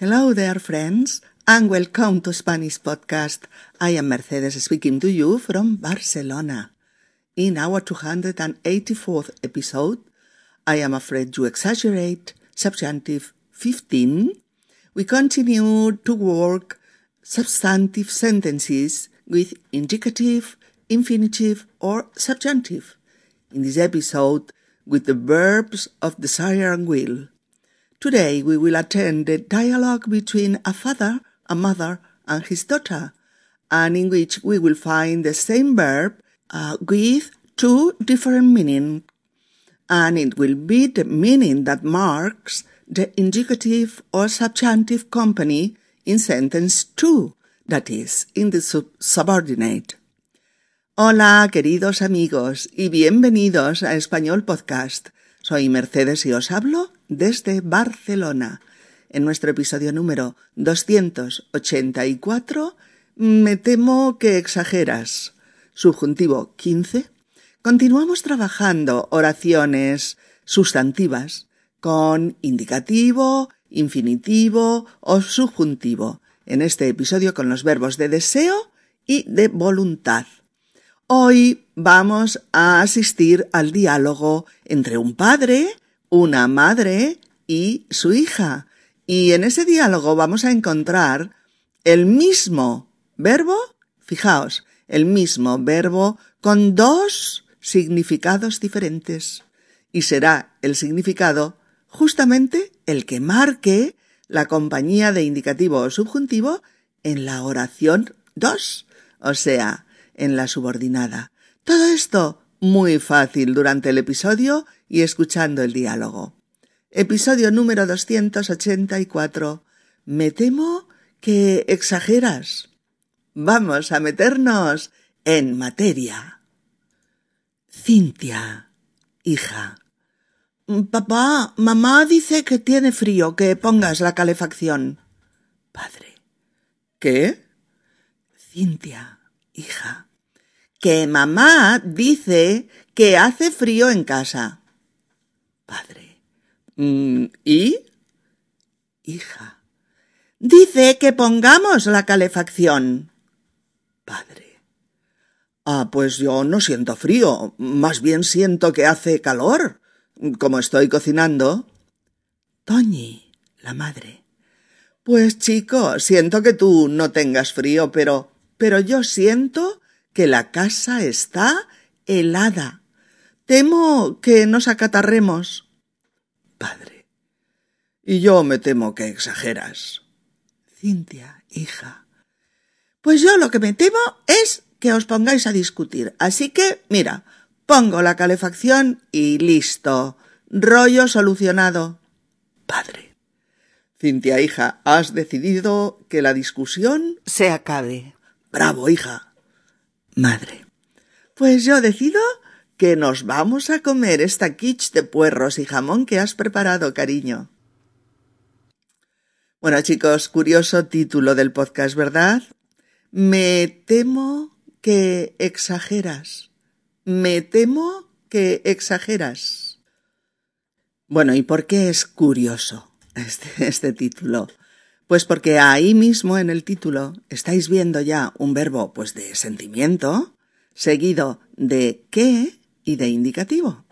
Hello there, friends, and welcome to Spanish Podcast. I am Mercedes speaking to you from Barcelona. In our 284th episode, I am afraid you exaggerate, subjunctive 15, we continue to work substantive sentences with indicative, infinitive, or subjunctive. In this episode, with the verbs of desire and will. Today we will attend the dialogue between a father, a mother, and his daughter, and in which we will find the same verb uh, with two different meanings. And it will be the meaning that marks the indicative or subjunctive company in sentence 2, that is, in the sub subordinate. Hola, queridos amigos, y bienvenidos a Español Podcast. Soy Mercedes y os hablo desde Barcelona. En nuestro episodio número 284, me temo que exageras. Subjuntivo 15. Continuamos trabajando oraciones sustantivas con indicativo, infinitivo o subjuntivo. En este episodio con los verbos de deseo y de voluntad. Hoy vamos a asistir al diálogo entre un padre, una madre y su hija. Y en ese diálogo vamos a encontrar el mismo verbo, fijaos, el mismo verbo con dos significados diferentes. Y será el significado justamente el que marque la compañía de indicativo o subjuntivo en la oración 2, o sea, en la subordinada. Todo esto muy fácil durante el episodio y escuchando el diálogo. Episodio número 284. Me temo que exageras. Vamos a meternos en materia. Cintia, hija. Papá, mamá dice que tiene frío, que pongas la calefacción. Padre. ¿Qué? Cintia, hija que mamá dice que hace frío en casa. Padre. Mm, ¿Y? Hija. Dice que pongamos la calefacción. Padre. Ah, pues yo no siento frío, más bien siento que hace calor, como estoy cocinando. Toñi, la madre. Pues chico, siento que tú no tengas frío, pero pero yo siento que la casa está helada. Temo que nos acatarremos. Padre. Y yo me temo que exageras. Cintia, hija. Pues yo lo que me temo es que os pongáis a discutir. Así que, mira, pongo la calefacción y listo. Rollo solucionado. Padre. Cintia, hija, has decidido que la discusión se acabe. Bravo, hija. Madre. Pues yo decido que nos vamos a comer esta quiche de puerros y jamón que has preparado, cariño. Bueno, chicos, curioso título del podcast, ¿verdad? Me temo que exageras. Me temo que exageras. Bueno, ¿y por qué es curioso este, este título? Pues porque ahí mismo en el título estáis viendo ya un verbo pues de sentimiento, seguido de qué y de indicativo.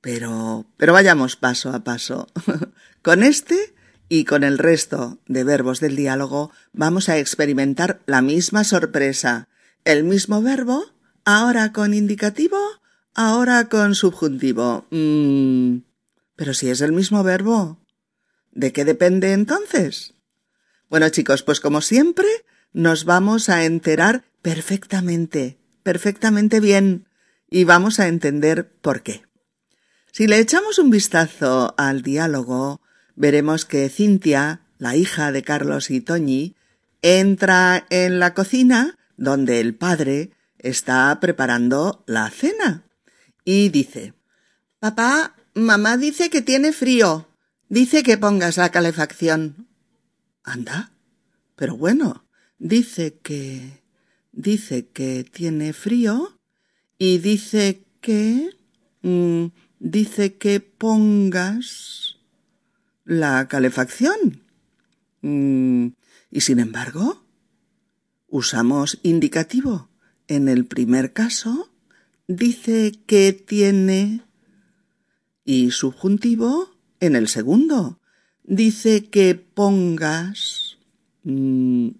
Pero, pero vayamos paso a paso. con este y con el resto de verbos del diálogo vamos a experimentar la misma sorpresa. El mismo verbo, ahora con indicativo, ahora con subjuntivo. Mm, pero si es el mismo verbo, ¿de qué depende entonces? Bueno chicos, pues como siempre, nos vamos a enterar perfectamente, perfectamente bien, y vamos a entender por qué. Si le echamos un vistazo al diálogo, veremos que Cintia, la hija de Carlos y Toñi, entra en la cocina donde el padre está preparando la cena y dice Papá, mamá dice que tiene frío. Dice que pongas la calefacción. Anda. Pero bueno, dice que. dice que tiene frío y dice que. Mm, dice que pongas la calefacción. Mm, y sin embargo, usamos indicativo. En el primer caso, dice que tiene y subjuntivo en el segundo. Dice que pongas. Mm,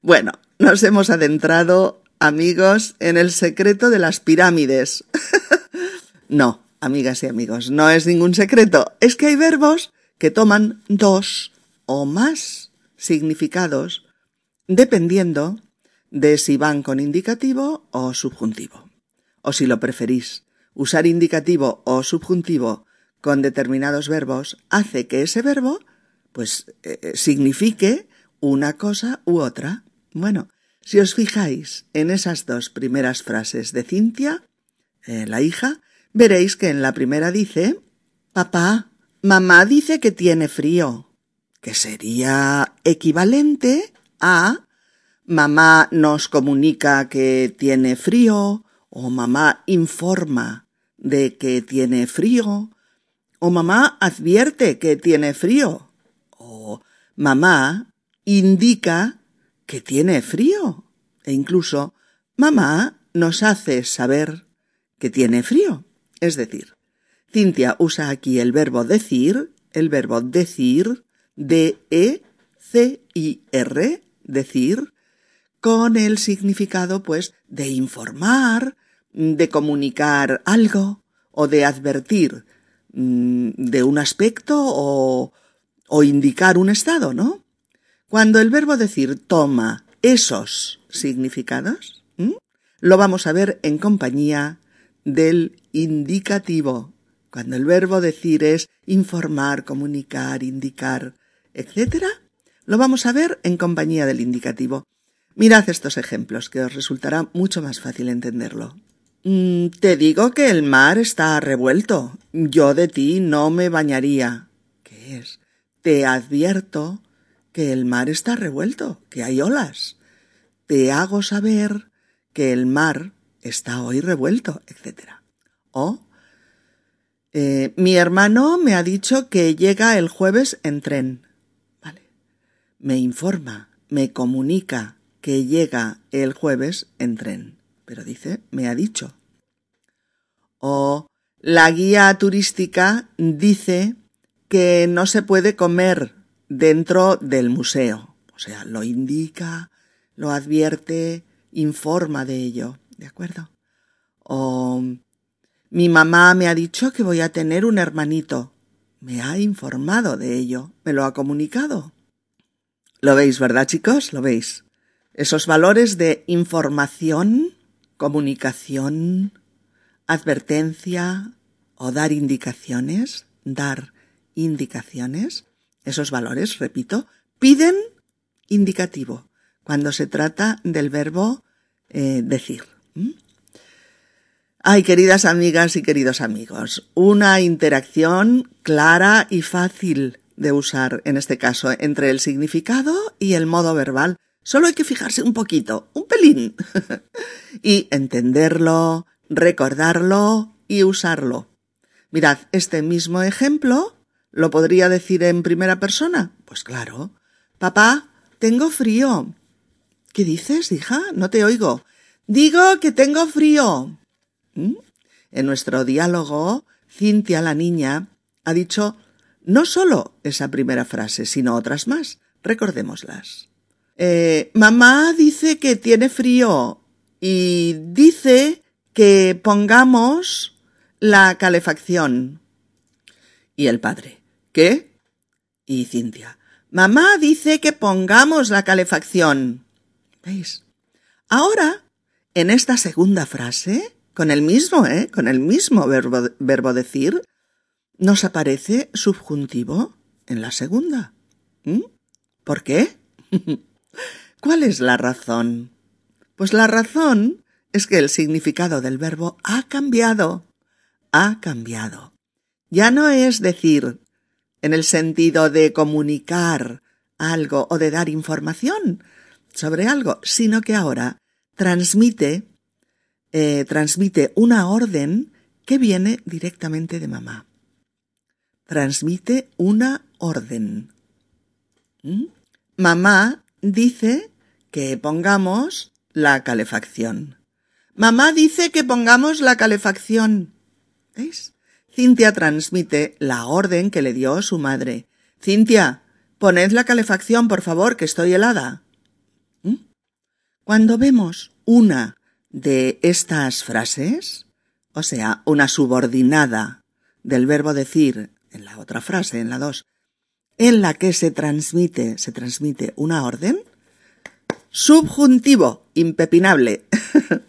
bueno, nos hemos adentrado, amigos, en el secreto de las pirámides. no, amigas y amigos, no es ningún secreto. Es que hay verbos que toman dos o más significados dependiendo de si van con indicativo o subjuntivo. O si lo preferís, usar indicativo o subjuntivo con determinados verbos hace que ese verbo pues eh, eh, signifique una cosa u otra. Bueno, si os fijáis en esas dos primeras frases de Cintia, eh, la hija, veréis que en la primera dice Papá, mamá dice que tiene frío, que sería equivalente a mamá nos comunica que tiene frío, o mamá informa de que tiene frío, o mamá advierte que tiene frío, o mamá indica que tiene frío, e incluso mamá nos hace saber que tiene frío. Es decir, Cintia usa aquí el verbo decir, el verbo decir, D-E-C-I-R, decir, con el significado, pues, de informar, de comunicar algo o de advertir de un aspecto o, o indicar un estado, ¿no? Cuando el verbo decir toma esos significados, lo vamos a ver en compañía del indicativo. Cuando el verbo decir es informar, comunicar, indicar, etc., lo vamos a ver en compañía del indicativo. Mirad estos ejemplos, que os resultará mucho más fácil entenderlo. Mm, te digo que el mar está revuelto. Yo de ti no me bañaría. ¿Qué es? Te advierto que el mar está revuelto, que hay olas. Te hago saber que el mar está hoy revuelto, etc. O eh, mi hermano me ha dicho que llega el jueves en tren. Vale. Me informa, me comunica que llega el jueves en tren. Pero dice, me ha dicho. O la guía turística dice que no se puede comer dentro del museo. O sea, lo indica, lo advierte, informa de ello. ¿De acuerdo? O mi mamá me ha dicho que voy a tener un hermanito. Me ha informado de ello. Me lo ha comunicado. Lo veis, ¿verdad, chicos? Lo veis. Esos valores de información, comunicación, advertencia o dar indicaciones, dar indicaciones, esos valores, repito, piden indicativo cuando se trata del verbo eh, decir. Ay, queridas amigas y queridos amigos, una interacción clara y fácil de usar en este caso entre el significado y el modo verbal. Solo hay que fijarse un poquito, un pelín, y entenderlo, recordarlo y usarlo. Mirad, este mismo ejemplo lo podría decir en primera persona. Pues claro. Papá, tengo frío. ¿Qué dices, hija? No te oigo. Digo que tengo frío. ¿Mm? En nuestro diálogo, Cintia, la niña, ha dicho no solo esa primera frase, sino otras más. Recordémoslas. Eh, mamá dice que tiene frío y dice que pongamos la calefacción. Y el padre, ¿qué? Y Cintia, mamá dice que pongamos la calefacción. ¿Veis? Ahora, en esta segunda frase, con el mismo, ¿eh? Con el mismo verbo, verbo decir, nos aparece subjuntivo en la segunda. ¿Mm? ¿Por qué? ¿Cuál es la razón? Pues la razón es que el significado del verbo ha cambiado. Ha cambiado. Ya no es decir en el sentido de comunicar algo o de dar información sobre algo, sino que ahora transmite, eh, transmite una orden que viene directamente de mamá. Transmite una orden. ¿Mm? Mamá dice que pongamos la calefacción. Mamá dice que pongamos la calefacción. ¿Veis? Cintia transmite la orden que le dio su madre. Cintia, poned la calefacción, por favor, que estoy helada. ¿Mm? Cuando vemos una de estas frases, o sea, una subordinada del verbo decir en la otra frase, en la dos, en la que se transmite, se transmite una orden, subjuntivo, impepinable.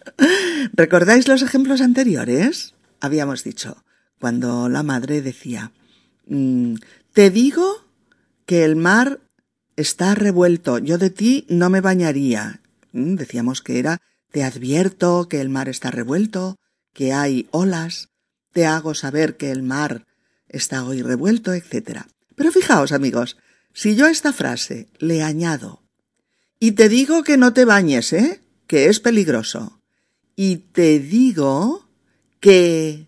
¿Recordáis los ejemplos anteriores? Habíamos dicho, cuando la madre decía, mm, te digo que el mar está revuelto, yo de ti no me bañaría. Mm, decíamos que era, te advierto que el mar está revuelto, que hay olas, te hago saber que el mar está hoy revuelto, etc. Pero fijaos, amigos, si yo a esta frase le añado y te digo que no te bañes, ¿eh? Que es peligroso. Y te digo que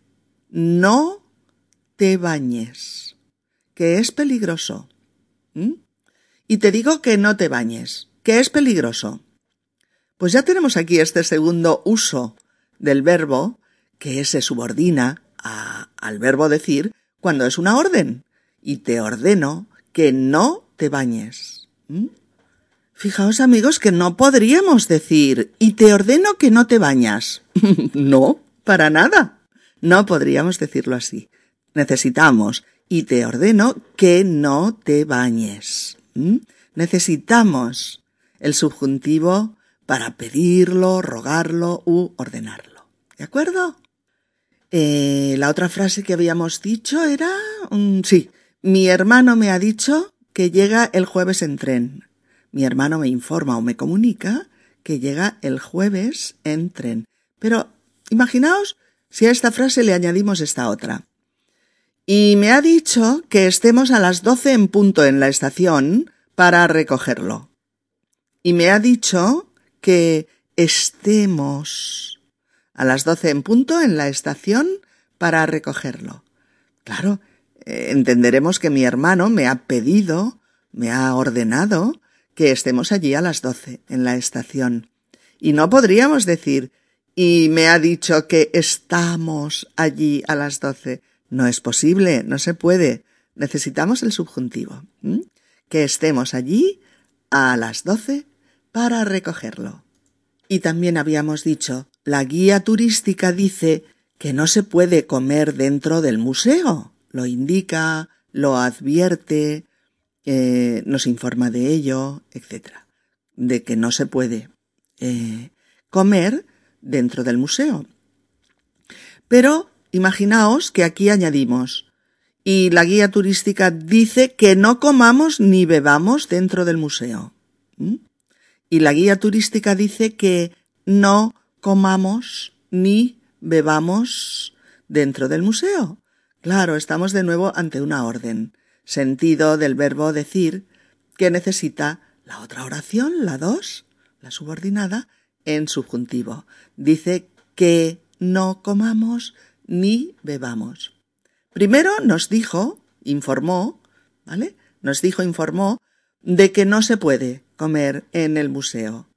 no te bañes, que es peligroso. Y te digo que no te bañes, que es peligroso. Pues ya tenemos aquí este segundo uso del verbo que se subordina al verbo decir cuando es una orden. Y te ordeno que no te bañes. Fijaos amigos que no podríamos decir y te ordeno que no te bañas. no, para nada. No podríamos decirlo así. Necesitamos y te ordeno que no te bañes. ¿Mm? Necesitamos el subjuntivo para pedirlo, rogarlo u ordenarlo. ¿De acuerdo? Eh, la otra frase que habíamos dicho era... sí, mi hermano me ha dicho que llega el jueves en tren mi hermano me informa o me comunica que llega el jueves en tren. Pero imaginaos si a esta frase le añadimos esta otra. Y me ha dicho que estemos a las doce en punto en la estación para recogerlo. Y me ha dicho que estemos a las doce en punto en la estación para recogerlo. Claro, entenderemos que mi hermano me ha pedido, me ha ordenado que estemos allí a las doce, en la estación. Y no podríamos decir, y me ha dicho que estamos allí a las doce. No es posible, no se puede. Necesitamos el subjuntivo. Que estemos allí a las doce para recogerlo. Y también habíamos dicho, la guía turística dice que no se puede comer dentro del museo. Lo indica, lo advierte, eh, nos informa de ello, etc. De que no se puede eh, comer dentro del museo. Pero imaginaos que aquí añadimos, y la guía turística dice que no comamos ni bebamos dentro del museo. Y la guía turística dice que no comamos ni bebamos dentro del museo. Claro, estamos de nuevo ante una orden sentido del verbo decir que necesita la otra oración, la dos, la subordinada, en subjuntivo. Dice que no comamos ni bebamos. Primero nos dijo, informó, ¿vale? Nos dijo, informó, de que no se puede comer en el museo.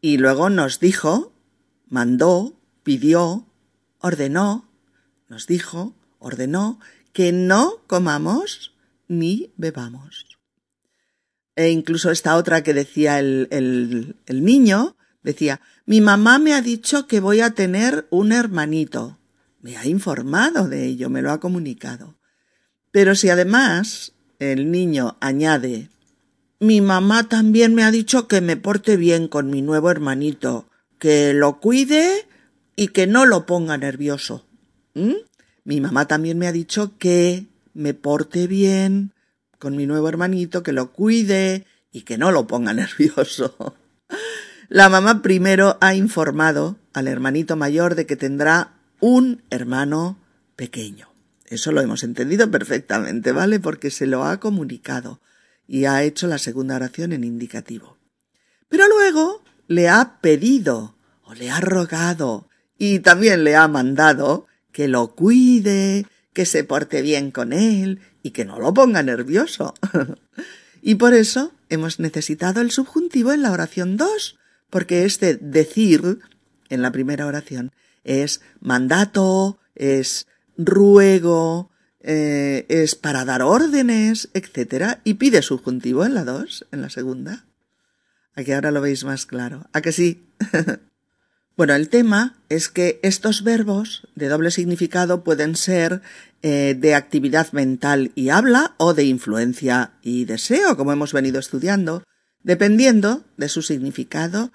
Y luego nos dijo, mandó, pidió, ordenó, nos dijo, ordenó, que no comamos ni bebamos. E incluso esta otra que decía el, el, niño, decía, mi mamá me ha dicho que voy a tener un hermanito. Me ha informado de ello, me lo ha comunicado. Pero si además el niño añade, mi mamá también me ha dicho que me porte bien con mi nuevo hermanito, que lo cuide y que no lo ponga nervioso. ¿Mm? Mi mamá también me ha dicho que me porte bien con mi nuevo hermanito, que lo cuide y que no lo ponga nervioso. La mamá primero ha informado al hermanito mayor de que tendrá un hermano pequeño. Eso lo hemos entendido perfectamente, ¿vale? Porque se lo ha comunicado y ha hecho la segunda oración en indicativo. Pero luego le ha pedido o le ha rogado y también le ha mandado que lo cuide, que se porte bien con él y que no lo ponga nervioso. y por eso hemos necesitado el subjuntivo en la oración 2, porque este decir en la primera oración es mandato, es ruego, eh, es para dar órdenes, etc. Y pide subjuntivo en la 2, en la segunda. Aquí ahora lo veis más claro. ¿A que sí? bueno, el tema es que estos verbos de doble significado pueden ser eh, de actividad mental y habla o de influencia y deseo, como hemos venido estudiando, dependiendo de su significado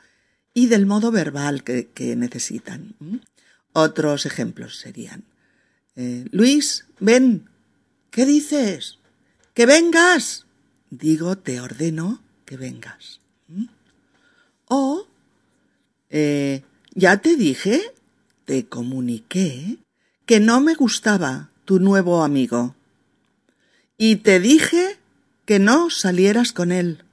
y del modo verbal que, necesitan. Otros ejemplos serían, eh, Luis, ven, ¿qué dices? Que vengas. Digo, te ordeno que vengas. O, eh, ya te dije, te comuniqué que no me gustaba tu nuevo amigo. Y te dije que no salieras con él.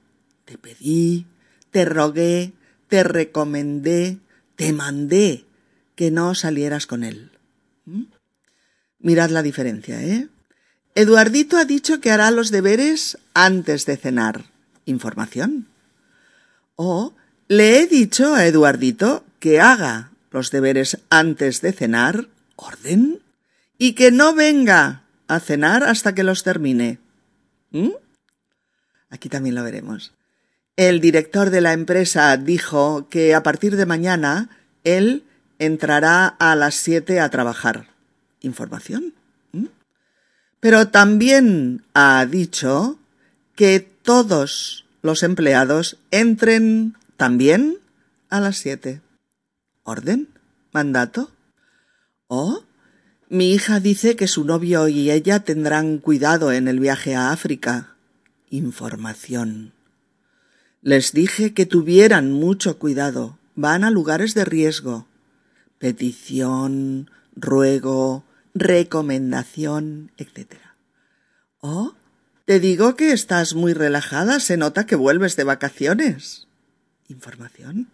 Te pedí, te rogué, te recomendé, te mandé que no salieras con él. ¿Mm? Mirad la diferencia, ¿eh? Eduardito ha dicho que hará los deberes antes de cenar. Información. O le he dicho a Eduardito que haga los deberes antes de cenar, orden, y que no venga a cenar hasta que los termine. ¿Mm? Aquí también lo veremos. El director de la empresa dijo que a partir de mañana él entrará a las siete a trabajar. Información. ¿Mm? Pero también ha dicho que todos los empleados entren también a las siete. ¿Orden? ¿Mandato? ¿O? Mi hija dice que su novio y ella tendrán cuidado en el viaje a África. Información. Les dije que tuvieran mucho cuidado. Van a lugares de riesgo. Petición, ruego, recomendación, etc. ¿O? Te digo que estás muy relajada. Se nota que vuelves de vacaciones información.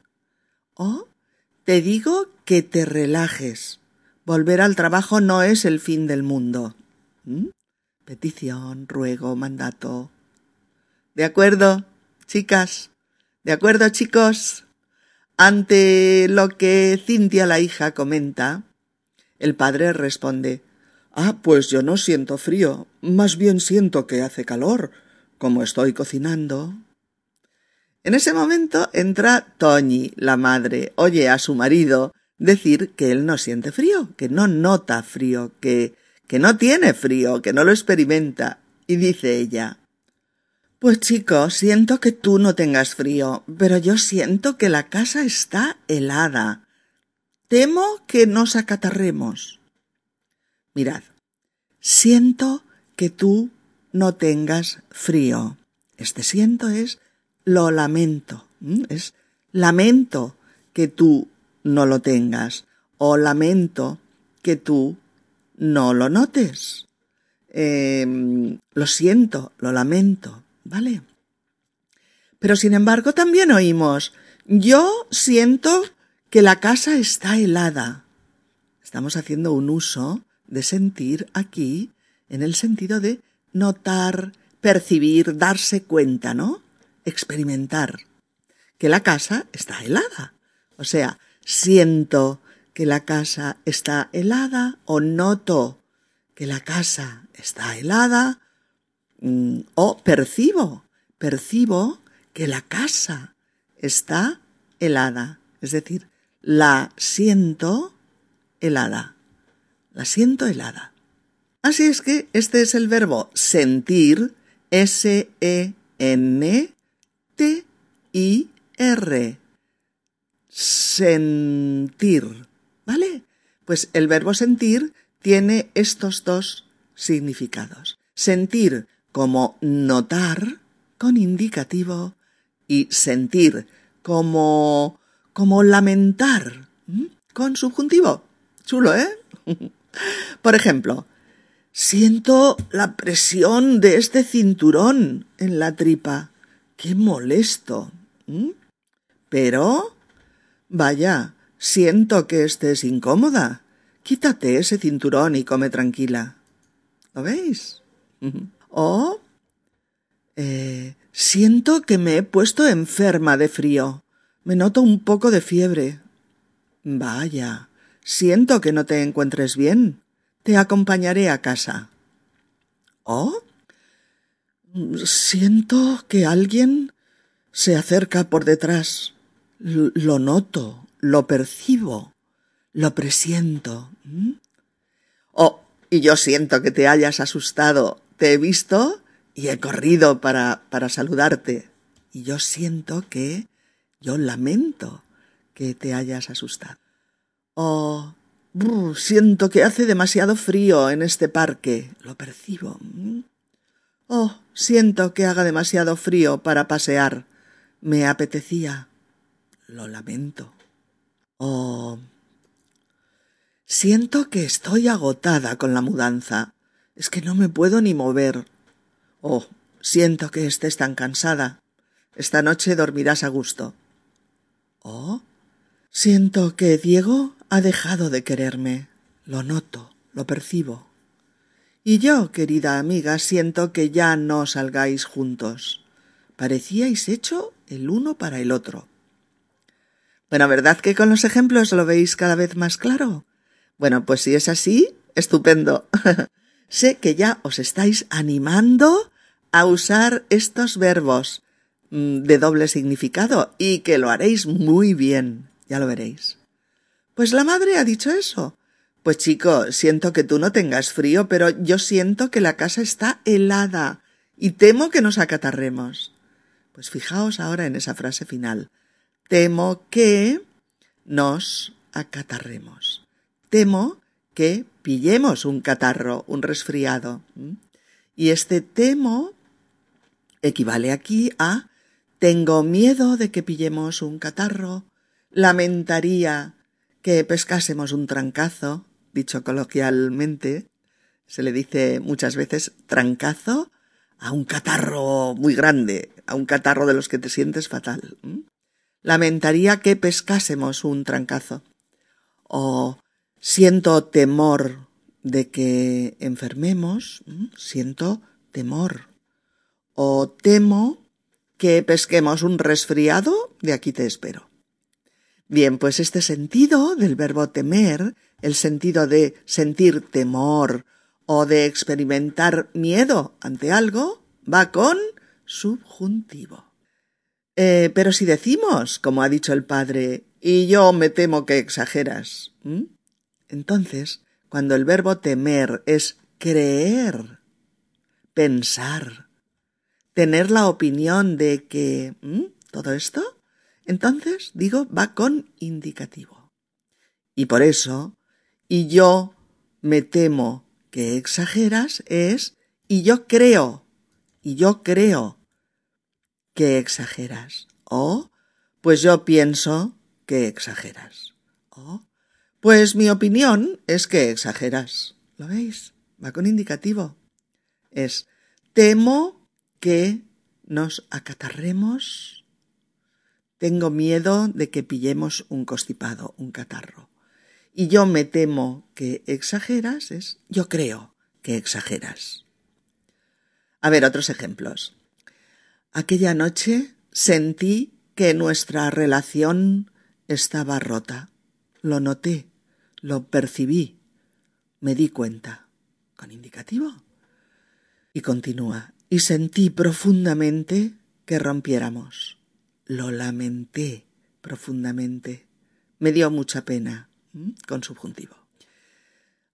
O te digo que te relajes. Volver al trabajo no es el fin del mundo. ¿Mm? Petición, ruego, mandato. ¿De acuerdo, chicas? ¿De acuerdo, chicos? Ante lo que Cintia la hija comenta, el padre responde Ah, pues yo no siento frío, más bien siento que hace calor, como estoy cocinando. En ese momento entra Toñi, la madre, oye a su marido decir que él no siente frío, que no nota frío, que, que no tiene frío, que no lo experimenta. Y dice ella, Pues chico, siento que tú no tengas frío, pero yo siento que la casa está helada. Temo que nos acatarremos. Mirad, siento que tú no tengas frío. Este siento es lo lamento. Es lamento que tú no lo tengas o lamento que tú no lo notes. Em, lo siento, lo lamento, ¿vale? Pero sin embargo también oímos, yo siento que la casa está helada. Estamos haciendo un uso de sentir aquí en el sentido de notar, percibir, darse cuenta, ¿no? Experimentar que la casa está helada. O sea, siento que la casa está helada o noto que la casa está helada mm, o percibo, percibo que la casa está helada. Es decir, la siento helada. La siento helada. Así es que este es el verbo sentir, S-E-N T-I-R. Sentir. ¿Vale? Pues el verbo sentir tiene estos dos significados. Sentir como notar con indicativo y sentir como como lamentar con subjuntivo. Chulo, ¿eh? Por ejemplo, siento la presión de este cinturón en la tripa. Qué molesto. Pero... Vaya, siento que estés incómoda. Quítate ese cinturón y come tranquila. ¿Lo veis? o... Eh, Siento que me he puesto enferma de frío. Me noto un poco de fiebre. Vaya, siento que no te encuentres bien. Te acompañaré a casa. ¿Oh? Siento que alguien se acerca por detrás. lo noto, lo percibo, lo presiento. Oh, y yo siento que te hayas asustado. Te he visto y he corrido para, para saludarte. Y yo siento que, yo lamento que te hayas asustado. Oh, siento que hace demasiado frío en este parque. Lo percibo. Oh, siento que haga demasiado frío para pasear. Me apetecía. Lo lamento. Oh. Siento que estoy agotada con la mudanza. Es que no me puedo ni mover. Oh, siento que estés tan cansada. Esta noche dormirás a gusto. Oh. Siento que Diego ha dejado de quererme. Lo noto, lo percibo. Y yo, querida amiga, siento que ya no salgáis juntos. Parecíais hecho el uno para el otro. Bueno, ¿verdad que con los ejemplos lo veis cada vez más claro? Bueno, pues si es así, estupendo. sé que ya os estáis animando a usar estos verbos mm, de doble significado y que lo haréis muy bien. Ya lo veréis. Pues la madre ha dicho eso. Pues chico, siento que tú no tengas frío, pero yo siento que la casa está helada y temo que nos acatarremos. Pues fijaos ahora en esa frase final. Temo que nos acatarremos. Temo que pillemos un catarro, un resfriado. Y este temo equivale aquí a tengo miedo de que pillemos un catarro, lamentaría que pescásemos un trancazo, dicho coloquialmente, se le dice muchas veces trancazo a un catarro muy grande, a un catarro de los que te sientes fatal. Lamentaría que pescásemos un trancazo. O siento temor de que enfermemos, siento temor. O temo que pesquemos un resfriado, de aquí te espero. Bien, pues este sentido del verbo temer el sentido de sentir temor o de experimentar miedo ante algo, va con subjuntivo. Eh, pero si decimos, como ha dicho el padre, y yo me temo que exageras, entonces, cuando el verbo temer es creer, pensar, tener la opinión de que todo esto, entonces, digo, va con indicativo. Y por eso, y yo me temo que exageras es y yo creo, y yo creo que exageras. O pues yo pienso que exageras. O pues mi opinión es que exageras. ¿Lo veis? Va con indicativo. Es temo que nos acatarremos. Tengo miedo de que pillemos un constipado, un catarro y yo me temo que exageras es yo creo que exageras. A ver, otros ejemplos. Aquella noche sentí que nuestra relación estaba rota. Lo noté, lo percibí, me di cuenta. ¿Con indicativo? Y continúa. Y sentí profundamente que rompiéramos. Lo lamenté profundamente. Me dio mucha pena con subjuntivo.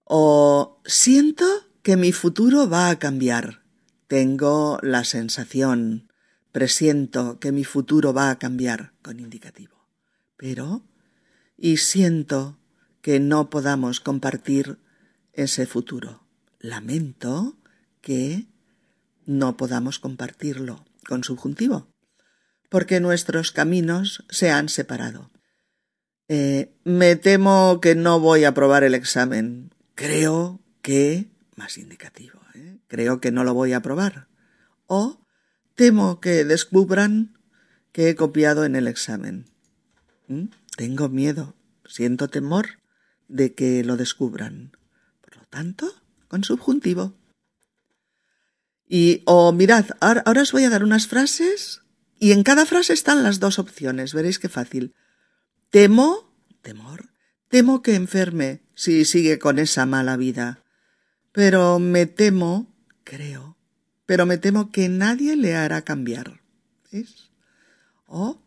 O siento que mi futuro va a cambiar. Tengo la sensación, presiento que mi futuro va a cambiar con indicativo. Pero, y siento que no podamos compartir ese futuro. Lamento que no podamos compartirlo con subjuntivo, porque nuestros caminos se han separado. Eh, me temo que no voy a aprobar el examen. Creo que, más indicativo, ¿eh? creo que no lo voy a aprobar. O temo que descubran que he copiado en el examen. ¿Mm? Tengo miedo, siento temor de que lo descubran. Por lo tanto, con subjuntivo. Y, o mirad, ahora, ahora os voy a dar unas frases y en cada frase están las dos opciones. Veréis qué fácil. Temo, temor, temo que enferme si sigue con esa mala vida. Pero me temo, creo, pero me temo que nadie le hará cambiar. ¿Ves? O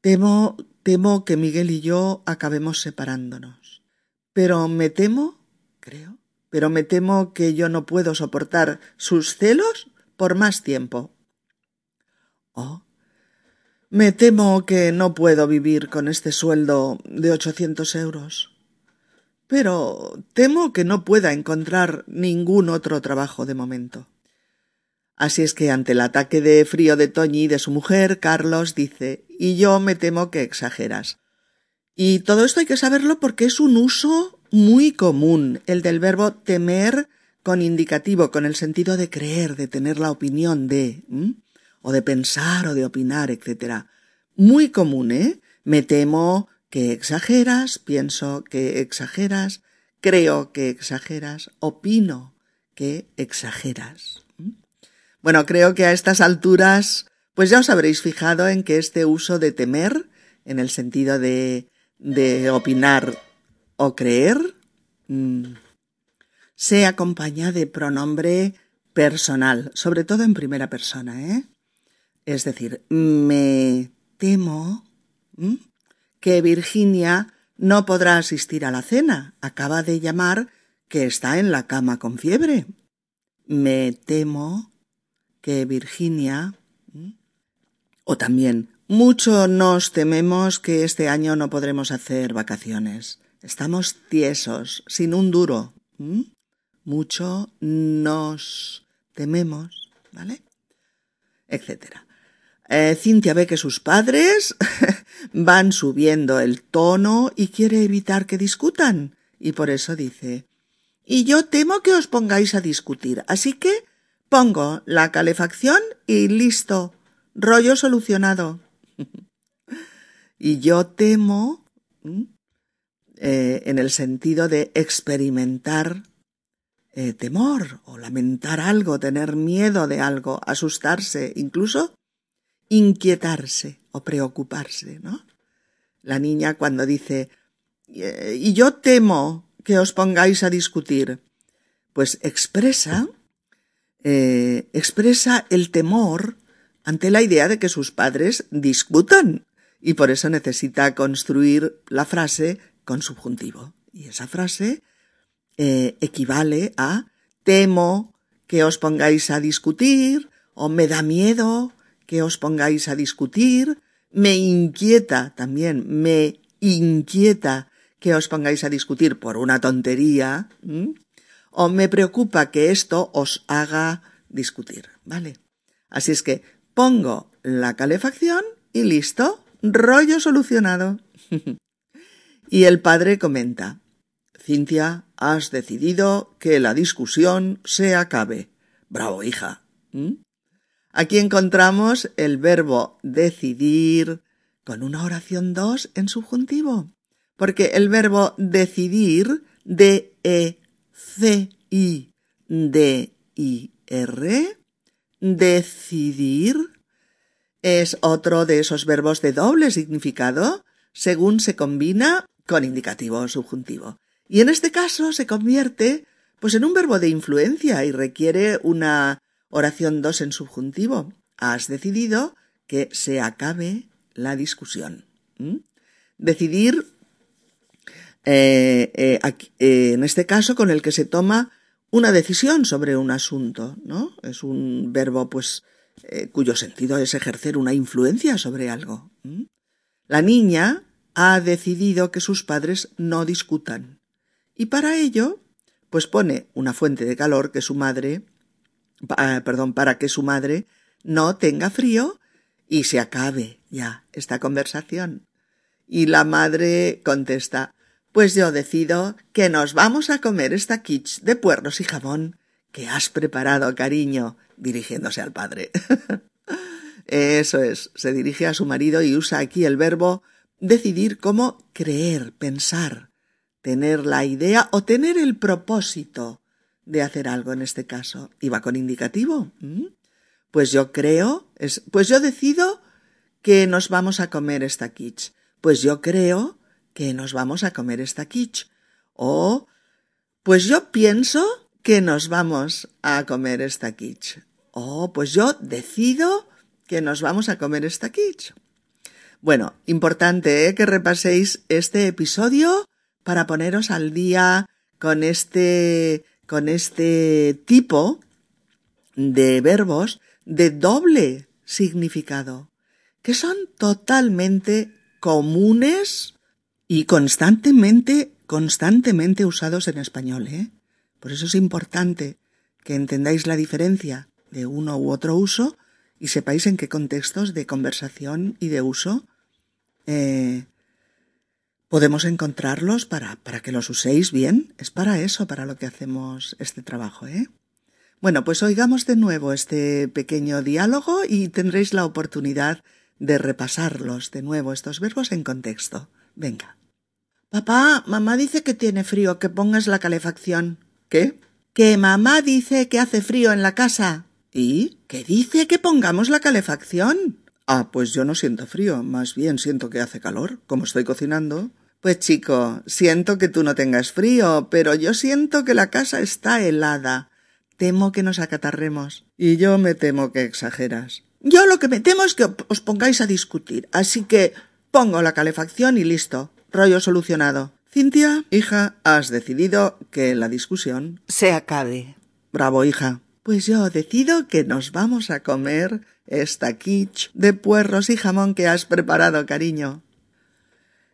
temo, temo que Miguel y yo acabemos separándonos. Pero me temo, creo, pero me temo que yo no puedo soportar sus celos por más tiempo. Oh, me temo que no puedo vivir con este sueldo de ochocientos euros. Pero temo que no pueda encontrar ningún otro trabajo de momento. Así es que ante el ataque de frío de Toñi y de su mujer, Carlos dice y yo me temo que exageras. Y todo esto hay que saberlo porque es un uso muy común, el del verbo temer con indicativo, con el sentido de creer, de tener la opinión de o de pensar o de opinar, etc. Muy común, ¿eh? Me temo que exageras, pienso que exageras, creo que exageras, opino que exageras. Bueno, creo que a estas alturas, pues ya os habréis fijado en que este uso de temer, en el sentido de, de opinar o creer, mm, se acompaña de pronombre personal, sobre todo en primera persona, ¿eh? Es decir, me temo que Virginia no podrá asistir a la cena. Acaba de llamar que está en la cama con fiebre. Me temo que Virginia. O también, mucho nos tememos que este año no podremos hacer vacaciones. Estamos tiesos, sin un duro. Mucho nos tememos, ¿vale? Etcétera. Eh, Cintia ve que sus padres van subiendo el tono y quiere evitar que discutan. Y por eso dice Y yo temo que os pongáis a discutir, así que pongo la calefacción y listo. Rollo solucionado. y yo temo eh, en el sentido de experimentar eh, temor o lamentar algo, tener miedo de algo, asustarse, incluso inquietarse o preocuparse, ¿no? La niña cuando dice y yo temo que os pongáis a discutir, pues expresa eh, expresa el temor ante la idea de que sus padres discutan y por eso necesita construir la frase con subjuntivo. Y esa frase eh, equivale a temo que os pongáis a discutir o me da miedo que os pongáis a discutir, me inquieta también, me inquieta que os pongáis a discutir por una tontería, o me preocupa que esto os haga discutir, ¿vale? Así es que pongo la calefacción y listo, rollo solucionado. y el padre comenta, Cintia, has decidido que la discusión se acabe. Bravo, hija. Aquí encontramos el verbo decidir con una oración 2 en subjuntivo, porque el verbo decidir, D-E-C-I-D-I-R, decidir, es otro de esos verbos de doble significado según se combina con indicativo subjuntivo. Y en este caso se convierte pues en un verbo de influencia y requiere una Oración 2 en subjuntivo. Has decidido que se acabe la discusión. Decidir, eh, eh, eh, en este caso, con el que se toma una decisión sobre un asunto, ¿no? Es un verbo, pues, cuyo sentido es ejercer una influencia sobre algo. La niña ha decidido que sus padres no discutan. Y para ello, pues pone una fuente de calor que su madre Ah, perdón, para que su madre no tenga frío y se acabe ya esta conversación. Y la madre contesta, pues yo decido que nos vamos a comer esta quiche de puerros y jamón que has preparado, cariño, dirigiéndose al padre. Eso es, se dirige a su marido y usa aquí el verbo decidir como creer, pensar, tener la idea o tener el propósito de hacer algo en este caso. ¿Iba con indicativo? Pues yo creo, es, pues yo decido que nos vamos a comer esta quiche. Pues yo creo que nos vamos a comer esta quiche. O, pues yo pienso que nos vamos a comer esta quiche. O, pues yo decido que nos vamos a comer esta quiche. Bueno, importante ¿eh? que repaséis este episodio para poneros al día con este, con este tipo de verbos de doble significado, que son totalmente comunes y constantemente, constantemente usados en español, ¿eh? Por eso es importante que entendáis la diferencia de uno u otro uso y sepáis en qué contextos de conversación y de uso eh, podemos encontrarlos para, para que los uséis bien. Es para eso, para lo que hacemos este trabajo, ¿eh? Bueno, pues oigamos de nuevo este pequeño diálogo y tendréis la oportunidad de repasarlos de nuevo estos verbos en contexto. Venga. Papá, mamá dice que tiene frío, que pongas la calefacción. ¿Qué? Que mamá dice que hace frío en la casa. ¿Y? ¿Qué dice que pongamos la calefacción? Ah, pues yo no siento frío, más bien siento que hace calor, como estoy cocinando. Pues chico, siento que tú no tengas frío, pero yo siento que la casa está helada. Temo que nos acatarremos. Y yo me temo que exageras. Yo lo que me temo es que os pongáis a discutir, así que pongo la calefacción y listo. Rollo solucionado. Cintia, hija, has decidido que la discusión se acabe. Bravo, hija. Pues yo decido que nos vamos a comer esta quiche de puerros y jamón que has preparado, cariño.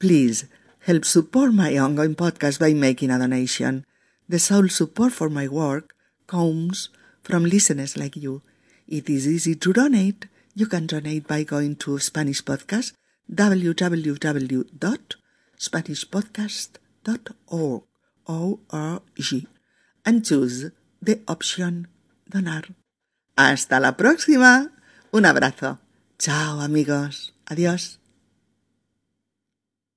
Please help support my ongoing podcast by making a donation. The sole support for my work comes from listeners like you. It is easy to donate. You can donate by going to Spanish Podcast, www.spanishpodcast.org, O-R-G, and choose the option Donar. Hasta la próxima. Un abrazo. Chao amigos. Adiós.